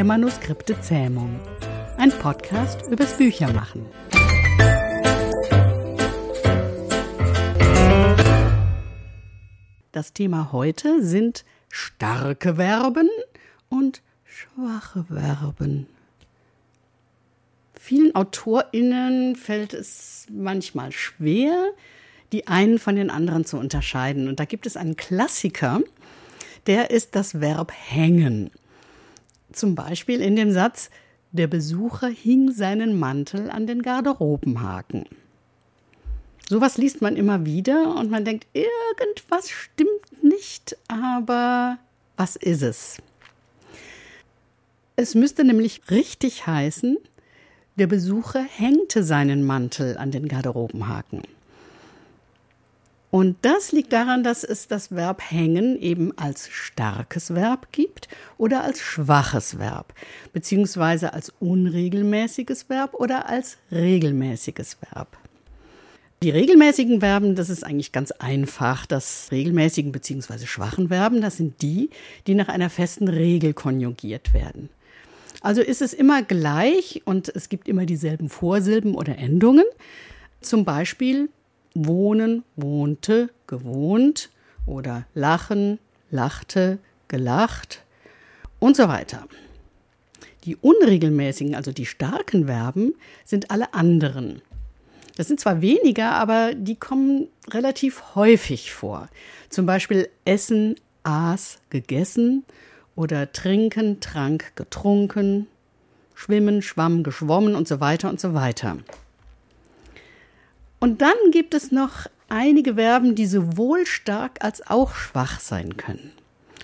der Manuskripte Zähmung. Ein Podcast übers Büchermachen. Das Thema heute sind starke Verben und schwache Verben. Vielen AutorInnen fällt es manchmal schwer, die einen von den anderen zu unterscheiden. Und da gibt es einen Klassiker, der ist das Verb hängen. Zum Beispiel in dem Satz, der Besucher hing seinen Mantel an den Garderobenhaken. Sowas liest man immer wieder und man denkt, irgendwas stimmt nicht, aber was ist es? Es müsste nämlich richtig heißen, der Besucher hängte seinen Mantel an den Garderobenhaken. Und das liegt daran, dass es das Verb hängen eben als starkes Verb gibt oder als schwaches Verb, beziehungsweise als unregelmäßiges Verb oder als regelmäßiges Verb. Die regelmäßigen Verben, das ist eigentlich ganz einfach. Das regelmäßigen beziehungsweise schwachen Verben, das sind die, die nach einer festen Regel konjugiert werden. Also ist es immer gleich und es gibt immer dieselben Vorsilben oder Endungen. Zum Beispiel wohnen, wohnte, gewohnt oder lachen, lachte, gelacht und so weiter. Die unregelmäßigen, also die starken Verben, sind alle anderen. Das sind zwar weniger, aber die kommen relativ häufig vor. Zum Beispiel essen, aß, gegessen oder trinken, trank, getrunken, schwimmen, schwamm, geschwommen und so weiter und so weiter. Und dann gibt es noch einige Verben, die sowohl stark als auch schwach sein können.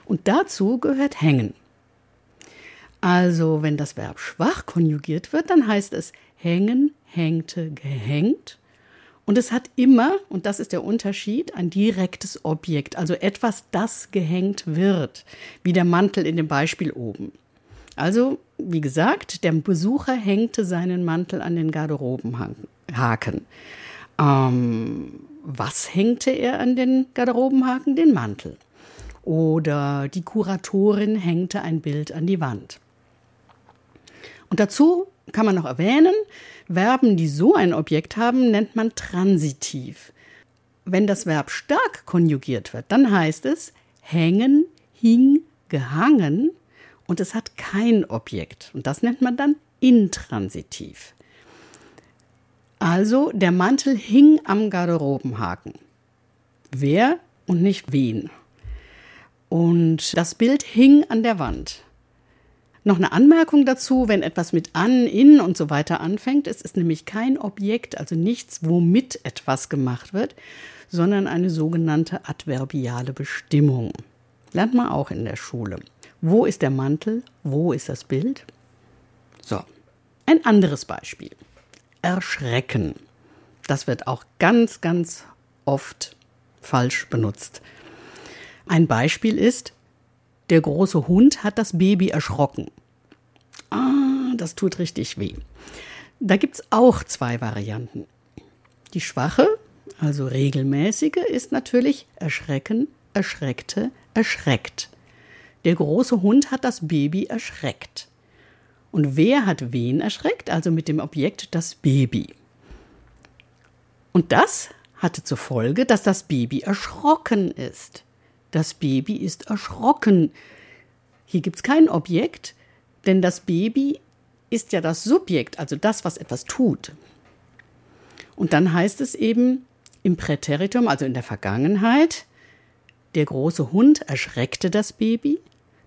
Und dazu gehört hängen. Also, wenn das Verb schwach konjugiert wird, dann heißt es hängen, hängte, gehängt. Und es hat immer, und das ist der Unterschied, ein direktes Objekt, also etwas, das gehängt wird, wie der Mantel in dem Beispiel oben. Also, wie gesagt, der Besucher hängte seinen Mantel an den Garderobenhaken. Ähm, was hängte er an den Garderobenhaken? Den Mantel. Oder die Kuratorin hängte ein Bild an die Wand. Und dazu kann man noch erwähnen, Verben, die so ein Objekt haben, nennt man transitiv. Wenn das Verb stark konjugiert wird, dann heißt es hängen, hing, gehangen und es hat kein Objekt. Und das nennt man dann intransitiv. Also der Mantel hing am Garderobenhaken. Wer und nicht wen. Und das Bild hing an der Wand. Noch eine Anmerkung dazu, wenn etwas mit an, in und so weiter anfängt, es ist nämlich kein Objekt, also nichts, womit etwas gemacht wird, sondern eine sogenannte adverbiale Bestimmung. Lernt man auch in der Schule. Wo ist der Mantel? Wo ist das Bild? So, ein anderes Beispiel erschrecken. Das wird auch ganz, ganz oft falsch benutzt. Ein Beispiel ist, der große Hund hat das Baby erschrocken. Ah, das tut richtig weh. Da gibt es auch zwei Varianten. Die schwache, also regelmäßige, ist natürlich erschrecken, erschreckte, erschreckt. Der große Hund hat das Baby erschreckt. Und wer hat wen erschreckt? Also mit dem Objekt das Baby. Und das hatte zur Folge, dass das Baby erschrocken ist. Das Baby ist erschrocken. Hier gibt es kein Objekt, denn das Baby ist ja das Subjekt, also das, was etwas tut. Und dann heißt es eben im Präteritum, also in der Vergangenheit, der große Hund erschreckte das Baby,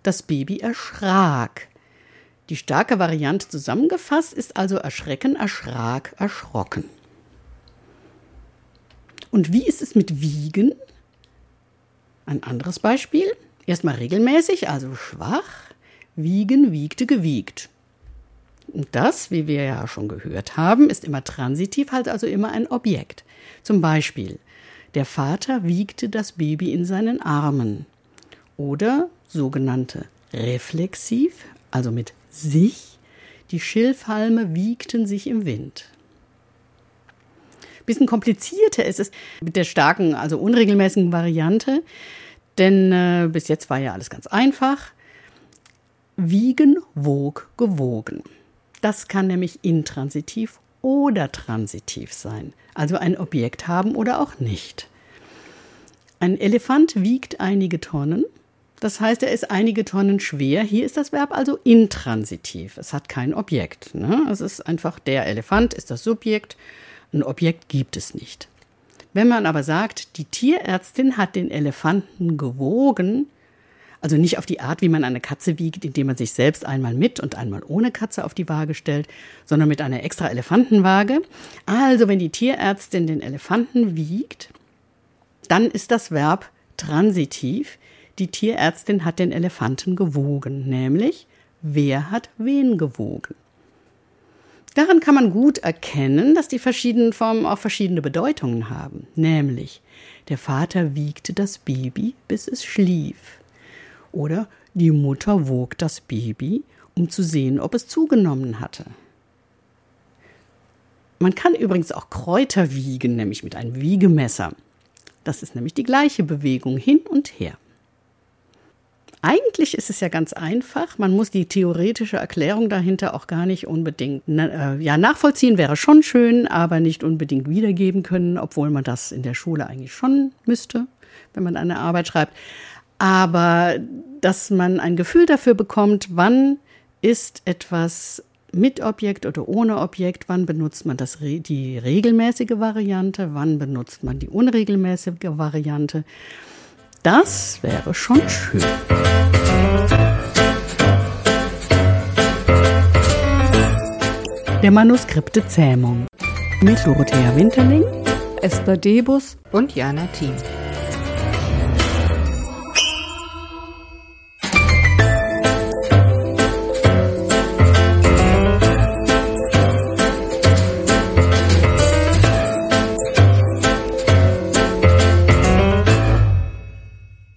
das Baby erschrak. Die starke Variante zusammengefasst ist also erschrecken, erschrak, erschrocken. Und wie ist es mit wiegen? Ein anderes Beispiel. Erstmal regelmäßig, also schwach. Wiegen, wiegte, gewiegt. Und das, wie wir ja schon gehört haben, ist immer transitiv, halt also immer ein Objekt. Zum Beispiel, der Vater wiegte das Baby in seinen Armen. Oder sogenannte reflexiv, also mit sich, die Schilfhalme wiegten sich im Wind. Bisschen komplizierter ist es mit der starken, also unregelmäßigen Variante, denn äh, bis jetzt war ja alles ganz einfach. wiegen, wog, gewogen. Das kann nämlich intransitiv oder transitiv sein, also ein Objekt haben oder auch nicht. Ein Elefant wiegt einige Tonnen, das heißt, er ist einige Tonnen schwer. Hier ist das Verb also intransitiv. Es hat kein Objekt. Ne? Es ist einfach der Elefant ist das Subjekt. Ein Objekt gibt es nicht. Wenn man aber sagt, die Tierärztin hat den Elefanten gewogen, also nicht auf die Art, wie man eine Katze wiegt, indem man sich selbst einmal mit und einmal ohne Katze auf die Waage stellt, sondern mit einer extra Elefantenwaage. Also wenn die Tierärztin den Elefanten wiegt, dann ist das Verb transitiv. Die Tierärztin hat den Elefanten gewogen, nämlich wer hat wen gewogen. Daran kann man gut erkennen, dass die verschiedenen Formen auch verschiedene Bedeutungen haben, nämlich der Vater wiegte das Baby, bis es schlief. Oder die Mutter wog das Baby, um zu sehen, ob es zugenommen hatte. Man kann übrigens auch Kräuter wiegen, nämlich mit einem Wiegemesser. Das ist nämlich die gleiche Bewegung hin und her. Eigentlich ist es ja ganz einfach. Man muss die theoretische Erklärung dahinter auch gar nicht unbedingt, äh, ja, nachvollziehen wäre schon schön, aber nicht unbedingt wiedergeben können, obwohl man das in der Schule eigentlich schon müsste, wenn man eine Arbeit schreibt aber dass man ein Gefühl dafür bekommt, wann ist etwas mit Objekt oder ohne Objekt, wann benutzt man das, die regelmäßige Variante, wann benutzt man die unregelmäßige Variante. Das wäre schon schön. Der Manuskripte Zähmung mit Dorothea Winterling, Esther Debus und Jana Thiem.